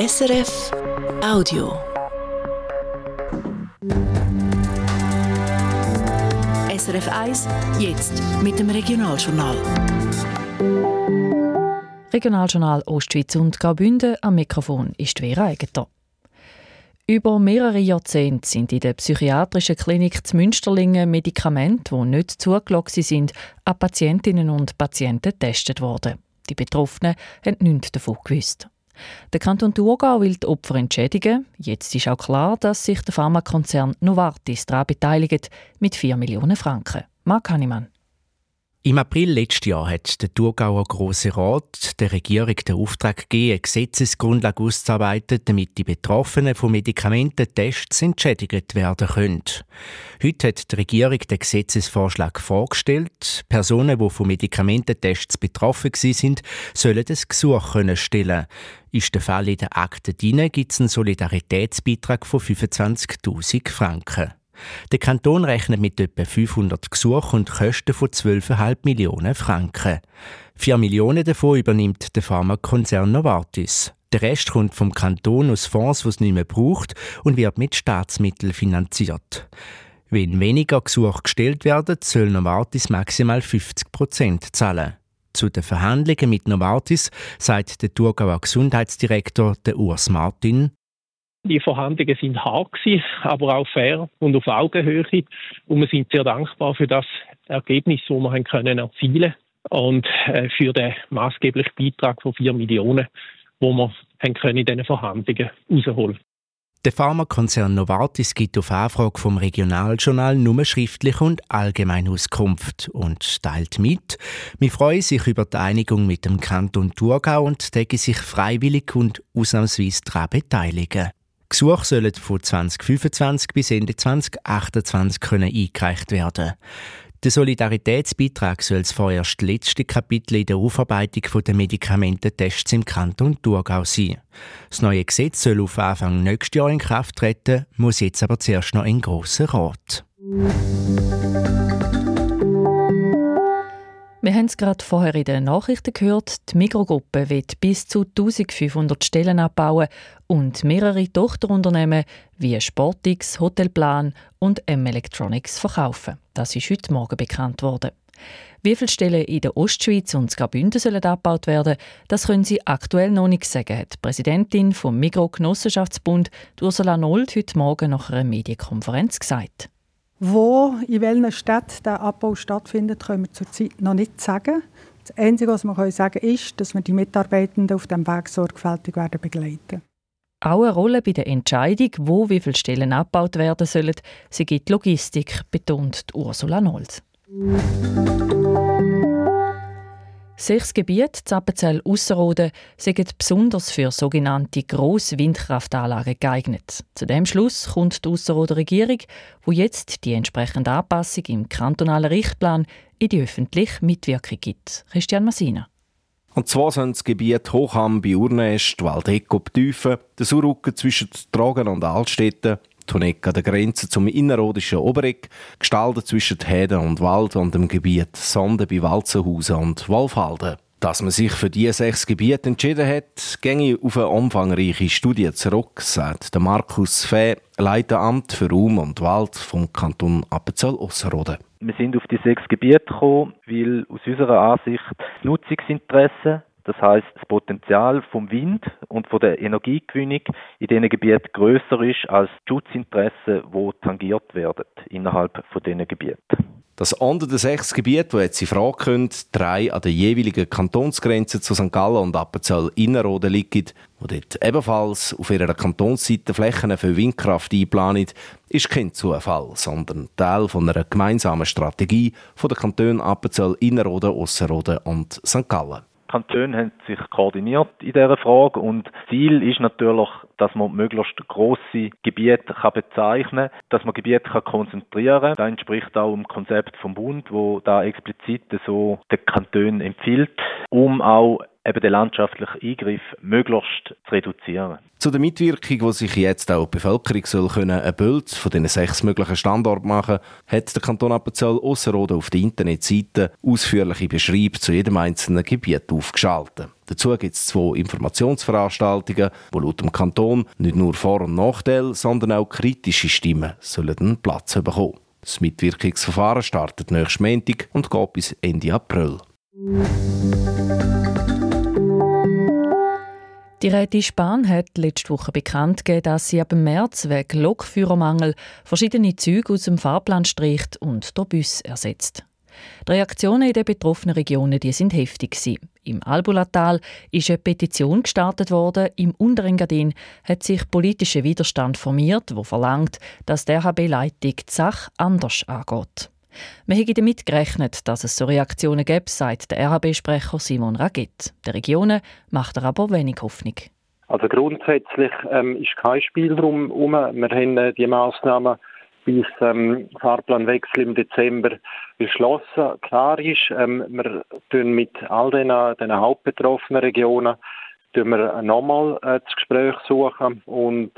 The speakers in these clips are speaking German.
SRF Audio. SRF 1, jetzt mit dem Regionaljournal. Regionaljournal Ostschweiz und Graubünden am Mikrofon ist Vera Eigentor. Über mehrere Jahrzehnte sind in der psychiatrischen Klinik zu Münsterlingen Medikamente, die nicht zugelassen sind, an Patientinnen und Patienten getestet worden. Die Betroffenen haben nichts davon gewusst. Der Kanton Thurgau will die Opfer entschädigen. Jetzt ist auch klar, dass sich der Pharmakonzern Novartis daran beteiligt mit 4 Millionen Franken. Marc Hannemann. Im April letzten Jahr hat der Thurgauer Grosse Rat der Regierung den Auftrag gegeben, eine Gesetzesgrundlage auszuarbeiten, damit die Betroffenen von Medikamententests entschädigt werden können. Heute hat die Regierung den Gesetzesvorschlag vorgestellt. Personen, die von Medikamententests betroffen sind, sollen das Gesuch stellen Ist der Fall in der Akte drin, gibt es einen Solidaritätsbeitrag von 25.000 Franken. Der Kanton rechnet mit etwa 500 Gesuchen und Kosten von 12,5 Millionen Franken. 4 Millionen davon übernimmt der Pharmakonzern Novartis. Der Rest kommt vom Kanton aus Fonds, es nicht mehr braucht und wird mit Staatsmitteln finanziert. Wenn weniger Gesuche gestellt werden, soll Novartis maximal 50 Prozent zahlen. Zu den Verhandlungen mit Novartis sagt der Thurgauer Gesundheitsdirektor der Urs Martin. Die Verhandlungen sind hart aber auch fair und auf Augenhöhe. Und wir sind sehr dankbar für das Ergebnis, das wir haben können erzielen und äh, für den maßgeblichen Beitrag von 4 Millionen, wo wir haben können in diesen Verhandlungen herausholen. Der Pharmakonzern Novartis gibt auf Anfrage vom Regionaljournal nur schriftliche und allgemeine Auskunft und teilt mit. Wir freuen sich über die Einigung mit dem Kanton Thurgau und tägen sich freiwillig und ausnahmsweise daran beteiligen. Gesuche sollen von 2025 bis Ende 2028 können eingereicht werden. Der Solidaritätsbeitrag soll das vorerst letzte Kapitel in der Aufarbeitung der Medikamententests im Kanton Thurgau sein. Das neue Gesetz soll auf Anfang nächstes Jahr in Kraft treten, muss jetzt aber zuerst noch in grossen Rat. Wir haben es gerade vorher in den Nachrichten gehört. Die Mikrogruppe wird bis zu 1500 Stellen abbauen und mehrere Tochterunternehmen wie Sportix, Hotelplan und M Electronics verkaufen. Das ist heute Morgen bekannt worden. Wie viele Stellen in der Ostschweiz und Graubünden sollen abgebaut werden, das können sie aktuell noch nicht sagen, hat die Präsidentin vom Migro Genossenschaftsbund Ursula Nold heute Morgen nach einer Medienkonferenz gesagt. Wo, in welchen Städten der Abbau stattfindet, können wir zurzeit noch nicht sagen. Das Einzige, was wir sagen können, ist, dass wir die Mitarbeitenden auf dem Weg sorgfältig werden begleiten Auch eine Rolle bei der Entscheidung, wo wie viele Stellen abgebaut werden sollen, sie gibt Logistik, betont Ursula Nold. Sechs Gebiete, Zappenzell Ausserrhoden, sind besonders für sogenannte Grosswindkraftanlagen geeignet. Zu dem Schluss kommt die Ausserrhoder Regierung, wo jetzt die entsprechende Anpassung im kantonalen Richtplan in die öffentliche Mitwirkung gibt. Christian Massina. Und zwar sind das Gebiet Hochham bei Urnest, Waldeck ob Tiefen, der Surrücken zwischen Tragen und Altstädten, Toneck an der Grenze zum innerrhodischen Obereck, gestaltet zwischen Heden und Wald und dem Gebiet Sonde bei Walzenhausen und Wolfhalden. Dass man sich für diese sechs Gebiete entschieden hat, ginge auf eine umfangreiche Studie zurück, sagt der Markus Fee, Leiteramt für Raum und Wald vom Kanton Appenzell-Ausserrhoden. Wir sind auf die sechs Gebiete gekommen, weil aus unserer Ansicht das Nutzungsinteresse das heißt, das Potenzial vom Wind und von der Energiegewinnung in diesen Gebieten größer ist als die Schutzinteressen, die tangiert werden innerhalb von diesen Gebieten. Das andere sechs Gebiete, die jetzt in Frage kommen, drei an der jeweiligen Kantonsgrenze zu St. Gallen und Appenzell Innerrhoden liegen, wo dort ebenfalls auf ihrer Kantonsseite Flächen für Windkraft einplanen, ist kein Zufall, sondern Teil von einer gemeinsamen Strategie von den Kantonen Appenzell Innerrhoden, Ausserrhoden und St. Gallen. Kantone haben sich koordiniert in dieser Frage und Ziel ist natürlich, dass man möglichst grosse Gebiete kann bezeichnen kann, dass man Gebiete kann konzentrieren kann. Das entspricht auch dem Konzept vom Bund, wo da explizit so den Kantonen empfiehlt, um auch eben den landschaftlichen Eingriff möglichst zu reduzieren. Zu der Mitwirkung, wo sich jetzt auch die Bevölkerung soll können ein Bild von den sechs möglichen Standorten machen hat der Kanton Appenzell Ausserrhoden auf der Internetseite ausführliche Beschreibungen zu jedem einzelnen Gebiet aufgeschaltet. Dazu gibt es zwei Informationsveranstaltungen, wo laut dem Kanton nicht nur Vor- und Nachteile, sondern auch kritische Stimmen sollen einen Platz bekommen. Das Mitwirkungsverfahren startet nächsten Montag und geht bis Ende April. Die Rätin Spahn hat letzte Woche bekannt gegeben, dass sie ab März wegen Lokführermangel verschiedene Züge aus dem Fahrplan streicht und durch Bus ersetzt. Die Reaktionen in den betroffenen Regionen die sind heftig. Gewesen. Im Albulatal ist eine Petition gestartet worden. Im Unterengadin hat sich politischer Widerstand formiert, wo verlangt, dass der RHB-Leitung die Sache anders angeht. Man hätte damit gerechnet, dass es so Reaktionen gäbe, sagt der RHB-Sprecher Simon Raget. Der Regionen macht er aber wenig Hoffnung. Also grundsätzlich ähm, ist kein Spielraum um. Wir haben äh, die Massnahmen bis ähm, Fahrplanwechsel im Dezember beschlossen. Klar ist, ähm, wir tun mit all den, den hauptbetroffenen Regionen tun wir nochmal äh, das Gespräch suchen und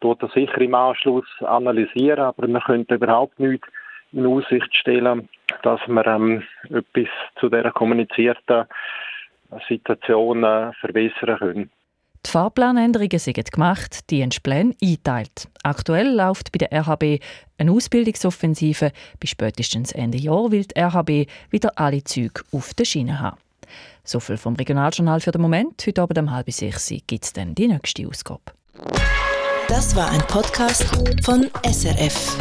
dort sicher im Anschluss analysieren, aber wir können überhaupt nicht in Aussicht stellen, dass wir ähm, etwas zu der kommunizierten Situation äh, verbessern können. Die Fahrplanänderungen sind gemacht, die Pläne eingeteilt. Aktuell läuft bei der RHB eine Ausbildungsoffensive. Bis spätestens Ende Jahr will die RHB wieder alle Züge auf der Schiene haben. So viel vom Regionaljournal für den Moment. Heute Abend um halb sechs gibt es dann die nächste Ausgabe. Das war ein Podcast von SRF.